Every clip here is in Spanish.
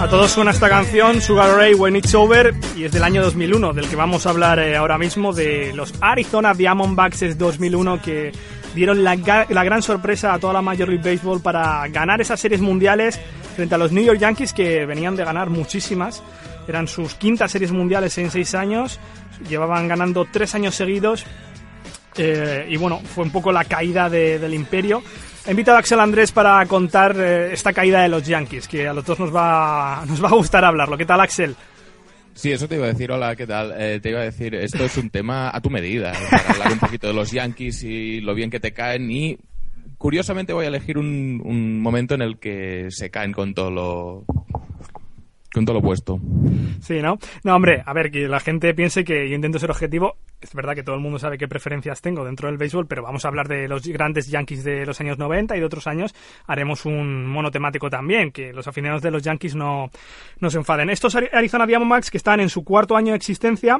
A todos suena esta canción, Sugar Ray When It's Over, y es del año 2001, del que vamos a hablar eh, ahora mismo, de los Arizona Diamondbacks 2001 que dieron la, la gran sorpresa a toda la Major League Baseball para ganar esas series mundiales frente a los New York Yankees que venían de ganar muchísimas. Eran sus quintas series mundiales en seis años, llevaban ganando tres años seguidos eh, y bueno, fue un poco la caída de- del imperio. He invitado a Axel Andrés para contar eh, esta caída de los Yankees, que a los dos nos va, nos va a gustar hablarlo. ¿Qué tal, Axel? Sí, eso te iba a decir, hola, ¿qué tal? Eh, te iba a decir, esto es un tema a tu medida, eh, para hablar un poquito de los Yankees y lo bien que te caen y curiosamente voy a elegir un, un momento en el que se caen con todo lo con todo lo puesto. Sí, ¿no? No, hombre, a ver, que la gente piense que yo intento ser objetivo. Es verdad que todo el mundo sabe qué preferencias tengo dentro del béisbol, pero vamos a hablar de los grandes Yankees de los años 90 y de otros años. Haremos un monotemático también, que los aficionados de los Yankees no, no se enfaden. Estos Ari- Arizona Diamondbacks que están en su cuarto año de existencia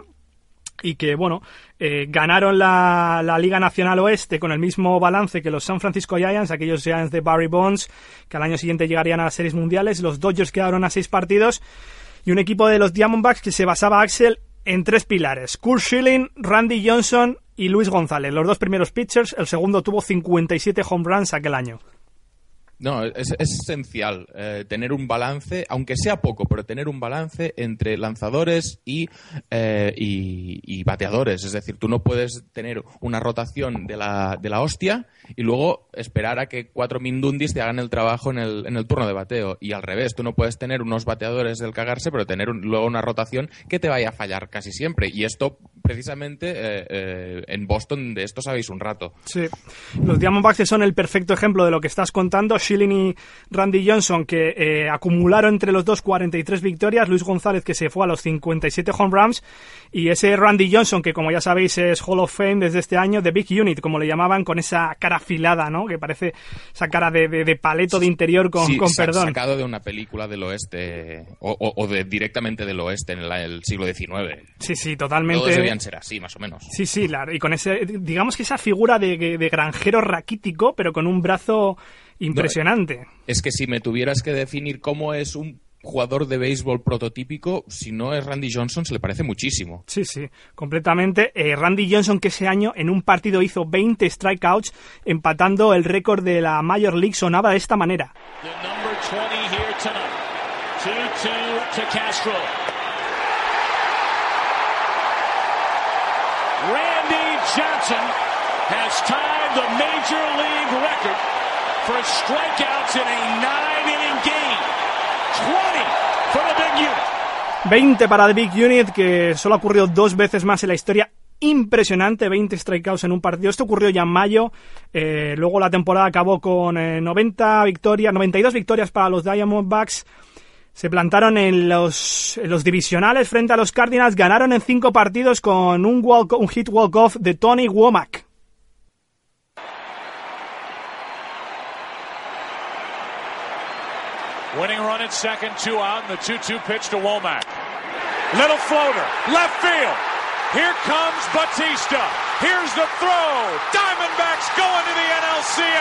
y que, bueno, eh, ganaron la, la Liga Nacional Oeste con el mismo balance que los San Francisco Giants, aquellos Giants de Barry Bonds, que al año siguiente llegarían a las series mundiales. Los Dodgers quedaron a seis partidos y un equipo de los Diamondbacks que se basaba, Axel, en tres pilares. Kurt Schilling, Randy Johnson y Luis González, los dos primeros pitchers. El segundo tuvo 57 home runs aquel año. No, es, es esencial eh, tener un balance, aunque sea poco, pero tener un balance entre lanzadores y, eh, y, y bateadores. Es decir, tú no puedes tener una rotación de la, de la hostia y luego esperar a que cuatro mindundis te hagan el trabajo en el, en el turno de bateo. Y al revés, tú no puedes tener unos bateadores del cagarse, pero tener un- luego una rotación que te vaya a fallar casi siempre. Y esto, precisamente, eh, en Boston, de esto sabéis un rato. Sí. Los Diamondbacks son el perfecto ejemplo de lo que estás contando. Schilling y Randy Johnson, que eh, acumularon entre los dos 43 victorias. Luis González, que se fue a los 57 home runs. Y ese Randy Johnson, que como ya sabéis es Hall of Fame desde este año, The Big Unit, como le llamaban, con esa cara afilada, ¿no? Que parece esa cara de, de- de paleto de interior con, Sí, con perdón. Sacado de una película del oeste, o, o- o de, directamente del oeste en el siglo XIX. Sí, sí, Todos totalmente. debían ser así, más o menos. Sí, sí, y con ese, digamos que esa figura de, de granjero raquítico, pero con un brazo impresionante. Es que si me tuvieras que definir cómo es un jugador de béisbol prototípico, si no es Randy Johnson, se le parece muchísimo. Sí, sí, completamente. Eh, Randy Johnson, que ese año en un partido hizo 20 strikeouts, empatando el récord de la Major League, sonaba de esta manera. The number 20 here tonight. 2-2 to Castro. Randy Johnson has tied the major league record for strikeouts in a nine-inning game. 20 for the big unit. 20 para The Big Unit, que solo ocurrió dos veces más en la historia. Impresionante, 20 strikeouts en un partido. Esto ocurrió ya en mayo. Eh, luego la temporada acabó con eh, 90 victorias, 92 victorias para los Diamondbacks. Se plantaron en los, divisionales frente a los Cardinals. Ganaron en cinco partidos con un hit walk-off de Tony Womack. Winning run at second, two out, and the 2-2 pitch to Womack. Little floater, left field. Here comes Batista. Here's the throw. Diamondbacks going to the NLCS.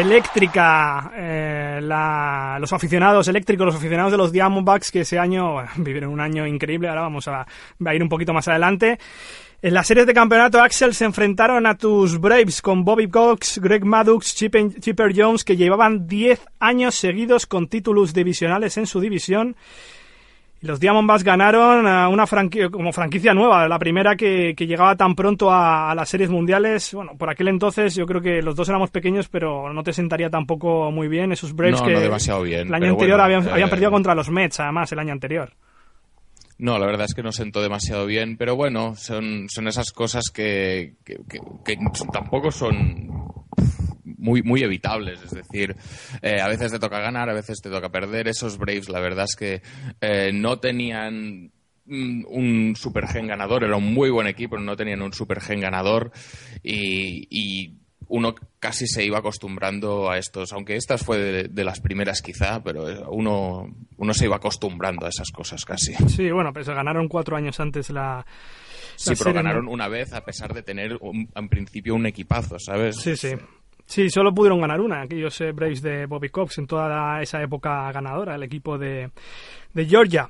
Eléctrica eh, los aficionados eléctricos, los aficionados de los Diamondbacks que ese año vivieron un año increíble. Ahora vamos a, a ir un poquito más adelante. En las series de campeonato, Axel se enfrentaron a tus Braves con Bobby Cox, Greg Maddux, Chip- Chipper Jones, que llevaban 10 años seguidos con títulos divisionales en su división. Y los Diamondbacks ganaron a una franquicia, como franquicia nueva, la primera que, llegaba tan pronto a, las series mundiales. Bueno, por aquel entonces yo creo que los dos éramos pequeños, pero no te sentaría tampoco muy bien esos Braves que demasiado bien, el año anterior habían, habían, perdido contra los Mets, además, el año anterior. No, la verdad es que no sentó demasiado bien, pero bueno, son, son esas cosas que, que, tampoco son muy, muy evitables. Es decir, eh, a veces te toca ganar, a veces te toca perder. Esos Braves, la verdad es que eh, no tenían un super gen ganador, era un muy buen equipo, no tenían un super gen ganador y uno casi se iba acostumbrando a estos, aunque estas fue de, las primeras quizá, pero uno, uno se iba acostumbrando a esas cosas casi. Sí, bueno, pues ganaron cuatro años antes la... sí, pero ganaron una vez a pesar de tener en principio un equipazo, ¿sabes? Sí, sí. Sí, solo pudieron ganar una, aquellos eh, Braves de Bobby Cox en toda esa época ganadora, el equipo de, de Georgia.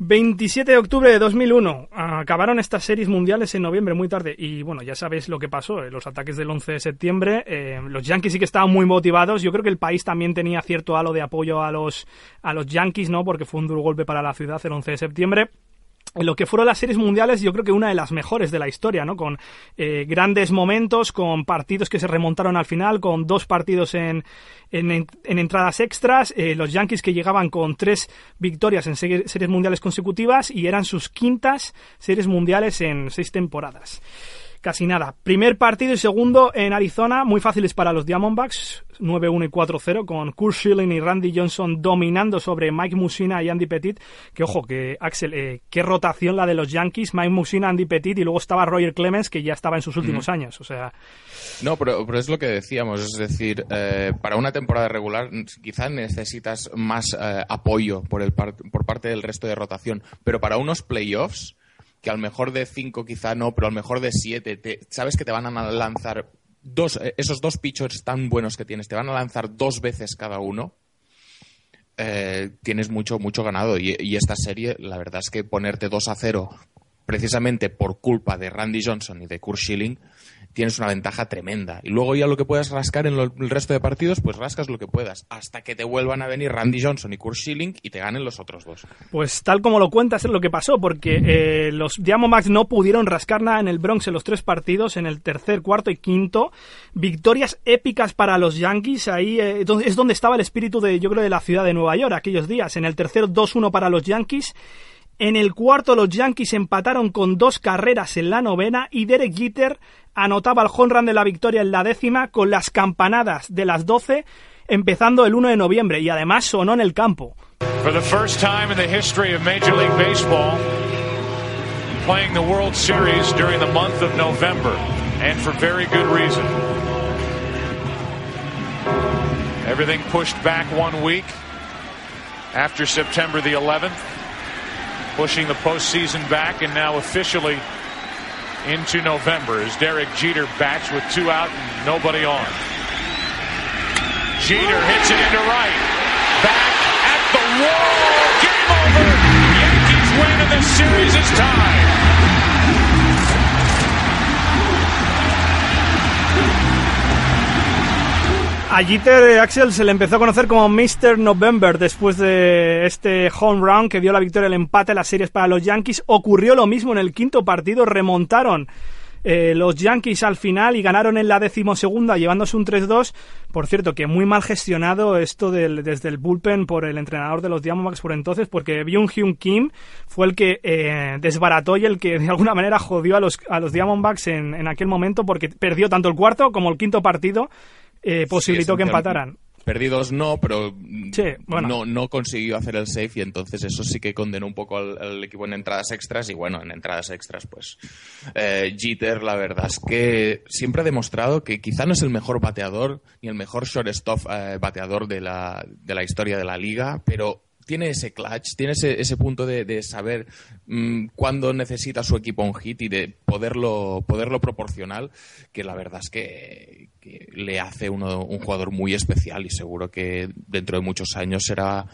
27 de octubre de 2001. Acabaron estas series mundiales en noviembre, muy tarde. Y bueno, ya sabéis lo que pasó. Eh, los ataques del 11 de septiembre. Eh, los Yankees sí que estaban muy motivados. Yo creo que el país también tenía cierto halo de apoyo a los, a los Yankees, ¿no? Porque fue un duro golpe para la ciudad el 11 de septiembre en lo que fueron las series mundiales, yo creo que una de las mejores de la historia, ¿no? Con eh, grandes momentos, con partidos que se remontaron al final, con dos partidos en, en, entradas extras, eh, los Yankees que llegaban con tres victorias en series mundiales consecutivas y eran sus quintas series mundiales en seis temporadas casi nada. Primer partido y segundo en Arizona, muy fáciles para los Diamondbacks, 9-1 y 4-0, con Kurt Schilling y Randy Johnson dominando sobre Mike Musina y Andy Petit. Que ojo, que Axel, eh, qué rotación la de los Yankees, Mike Musina, Andy Petit y luego estaba Roger Clemens, que ya estaba en sus últimos años. O sea. No, pero, es lo que decíamos, es decir, eh, para una temporada regular quizás necesitas más eh, apoyo por, el por parte del resto de rotación, pero para unos playoffs que al mejor de cinco quizá no, pero al mejor de siete, sabes que te van a lanzar dos, eh, esos dos pitchers tan buenos que tienes, te van a lanzar dos veces cada uno. Eh, tienes mucho, mucho ganado. Y, y, esta serie, la verdad es que ponerte 2 a 0 precisamente por culpa de Randy Johnson y de Kurt Schilling, tienes una ventaja tremenda. Y luego ya lo que puedas rascar en el resto de partidos, pues rascas lo que puedas, hasta que te vuelvan a venir Randy Johnson y Kurt Schilling y te ganen los otros dos. Pues tal como lo cuentas es lo que pasó, porque eh, los Diamondbacks no pudieron rascar nada en el Bronx en los tres partidos, en el tercer, cuarto y quinto. Victorias épicas para los Yankees, ahí eh, es donde estaba el espíritu de, yo creo, de la ciudad de Nueva York aquellos días. En el tercer 2-1 para los Yankees. En el cuarto los Yankees empataron con dos carreras en la novena y Derek Jeter anotaba el home de la victoria en la décima con las campanadas de las 12 empezando el 1 de noviembre y además sonó en el campo. For the first time in the history of Major League Baseball, playing the World Series during the month of November, and for very good reason. Everything pushed back one week after September the 11th, pushing the postseason back, and now officially into November as Derek Jeter bats with two out and nobody on. Jeter hits it into right. Back at the wall. Game over. Yankees win and the series is tied. A Jeter Axel se le empezó a conocer como Mr. November después de este home run que dio la victoria el empate las series para los Yankees. Ocurrió lo mismo en el quinto partido, remontaron eh, los Yankees al final y ganaron en la decimosegunda llevándose un 3-2. Por cierto, que muy mal gestionado esto del, desde el bullpen por el entrenador de los Diamondbacks por entonces, porque Byung Hyun Kim fue el que eh, desbarató y el que de alguna manera jodió a los, a los Diamondbacks en, en aquel momento porque perdió tanto el cuarto como el quinto partido eh, posibilitó que empataran. Perdidos no, pero no, no consiguió hacer el safe y entonces eso sí que condenó un poco al, equipo en entradas extras y bueno, en entradas extras pues eh, Jeter la verdad es que siempre ha demostrado que quizá no es el mejor bateador ni el mejor shortstop eh, bateador de la, de la historia de la liga, pero tiene ese clutch, tiene ese, punto de, saber mm, cuándo necesita su equipo un hit y de poderlo, poderlo proporcionar, que la verdad es que, le hace uno, un jugador muy especial y seguro que dentro de muchos años será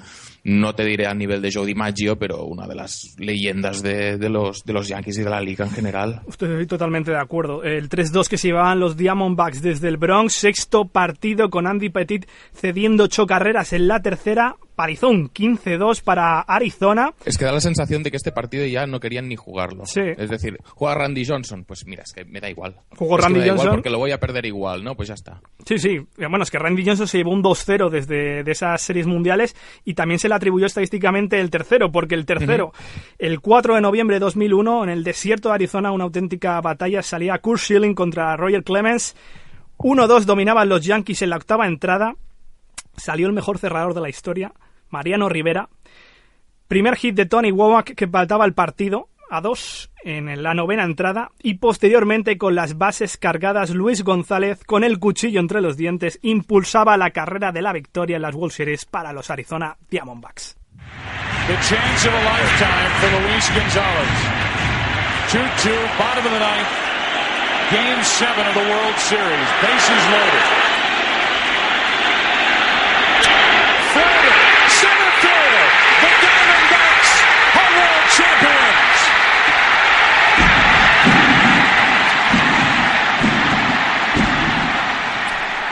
no te diré a nivel de Joe DiMaggio, pero una de las leyendas de, de los, de los Yankees y de la liga en general. Estoy totalmente de acuerdo. El 3-2 que se llevaban los Diamondbacks desde el Bronx, sexto partido con Andy Petit cediendo ocho carreras en la tercera, Parizón 15-2 para Arizona. Es que da la sensación de que este partido ya no querían ni jugarlo. Sí. Es decir, juega Randy Johnson, pues mira, es que me da igual. Jugó Randy me da igual Johnson. porque lo voy a perder igual, ¿no? Pues ya está. Sí, sí. Bueno, es que Randy Johnson se llevó un 2-0 desde de esas series mundiales y también se le atribuyó estadísticamente el tercero, porque el tercero, el 4 de noviembre de 2001, en el desierto de Arizona, una auténtica batalla, salía Kurt Schilling contra Roger Clemens. 1-2 dominaban los Yankees en la octava entrada. Salió el mejor cerrador de la historia, Mariano Rivera. Primer hit de Tony Womack que faltaba el partido a dos en la novena entrada y posteriormente con las bases cargadas Luis González con el cuchillo entre los dientes impulsaba la carrera de la victoria en las World Series para los Arizona Diamondbacks. The chance of a lifetime for Luis Gonzalez. 2-2, bottom of the ninth. Game seven of the World Series. Bases loaded. Center field. The Diamondbacks are world champions.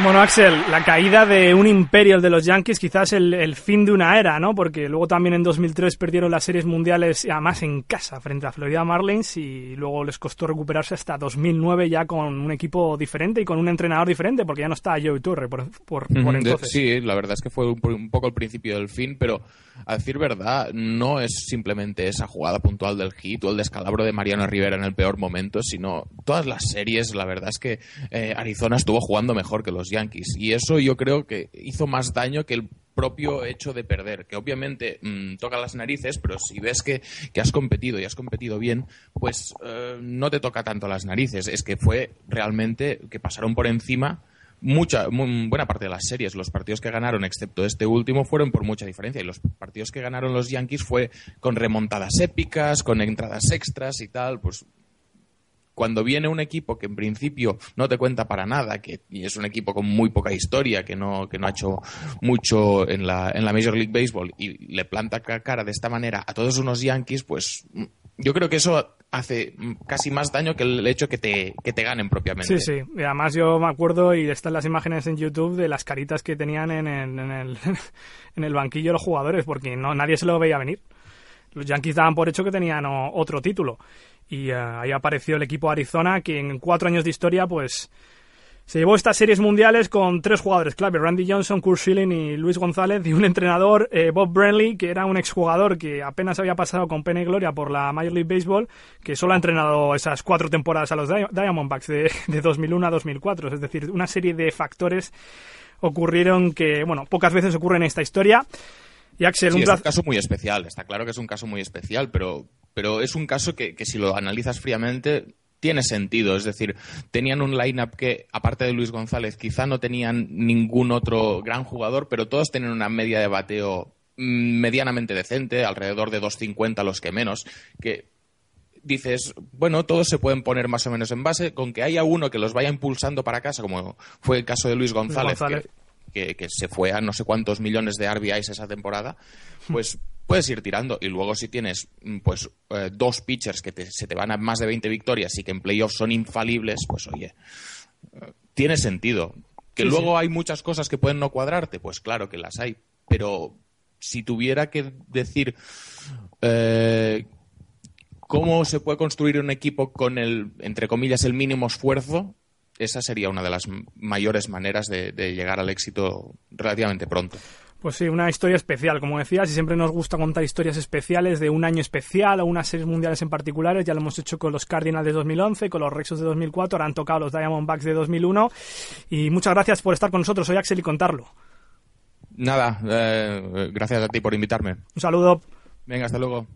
Bueno, Axel, la caída de un imperio el de los Yankees, quizás el, el fin de una era, ¿no? Porque luego también en 2003 perdieron las series mundiales, además en casa, frente a Florida Marlins, y luego les costó recuperarse hasta 2009 ya con un equipo diferente y con un entrenador diferente, porque ya no está Joey Torre por, por, por entonces. Sí, la verdad es que fue un, un poco el principio del fin, pero a decir verdad, no es simplemente esa jugada puntual del hit o el descalabro de Mariano Rivera en el peor momento, sino todas las series, la verdad es que eh, Arizona estuvo jugando mejor que los Yankees y eso yo creo que hizo más daño que el propio hecho de perder, que obviamente mm, toca las narices, pero si ves que, que has competido y has competido bien, pues eh, no te toca tanto las narices, es que fue realmente que pasaron por encima mucha mu- buena parte de las series, los partidos que ganaron, excepto este último, fueron por mucha diferencia. Y los partidos que ganaron los Yankees fue con remontadas épicas, con entradas extras y tal. Pues cuando viene un equipo que en principio no te cuenta para nada, que y es un equipo con muy poca historia, que no, que no ha hecho mucho en la, en la Major League Baseball, y le planta ca- cara de esta manera a todos unos Yankees, pues yo creo que eso hace casi más daño que el hecho que te, que te ganen propiamente. Sí, sí. Y además yo me acuerdo, y están las imágenes en YouTube, de las caritas que tenían en, el- en el, en el banquillo los jugadores, porque no nadie se lo veía venir. Los Yankees daban por hecho que tenían otro título. Y eh, ahí apareció el equipo Arizona, que en cuatro años de historia, pues se llevó estas series mundiales con tres jugadores clave, Randy Johnson, Kurt Schilling y Luis González, y un entrenador, eh, Bob Brenly, que era un exjugador que apenas había pasado con pena y gloria por la Major League Baseball, que solo ha entrenado esas cuatro temporadas a los Di- Diamondbacks de, de 2001 a 2004. Es decir, una serie de factores ocurrieron que, bueno, pocas veces ocurren en esta historia. Y Axel, Sí, un es un caso muy especial, está claro que es un caso muy especial, pero, pero es un caso que, que si lo analizas fríamente tiene sentido. Es decir, tenían un line-up que, aparte de Luis González, quizá no tenían ningún otro gran jugador, pero todos tenían una media de bateo mm, medianamente decente, alrededor de 2.50 los que menos, que dices, bueno, todos se pueden poner más o menos en base, con que haya uno que los vaya impulsando para casa, como fue el caso de Luis González, González. Que, que- que se fue a no sé cuántos millones de RBIs esa temporada, pues puedes ir tirando. Y luego si tienes mm, pues eh, dos pitchers que te- se te van a más de 20 victorias y que en playoffs son infalibles, pues oye, eh, tiene sentido. Que Sí, luego hay muchas cosas que pueden no cuadrarte, pues claro que las hay. Pero si tuviera que decir eh, cómo se puede construir un equipo con el, entre comillas, el mínimo esfuerzo, esa sería una de las mayores maneras de, de llegar al éxito relativamente pronto. Pues sí, una historia especial, como decías, y siempre nos gusta contar historias especiales de un año especial o unas series mundiales en particulares. Ya lo hemos hecho con los Cardinals de 2011, con los Rexos de 2004, ahora han tocado los Diamondbacks de 2001. Y muchas gracias por estar con nosotros hoy, Axel, y contarlo. Nada, eh, gracias a ti por invitarme. Un saludo. Venga, hasta luego.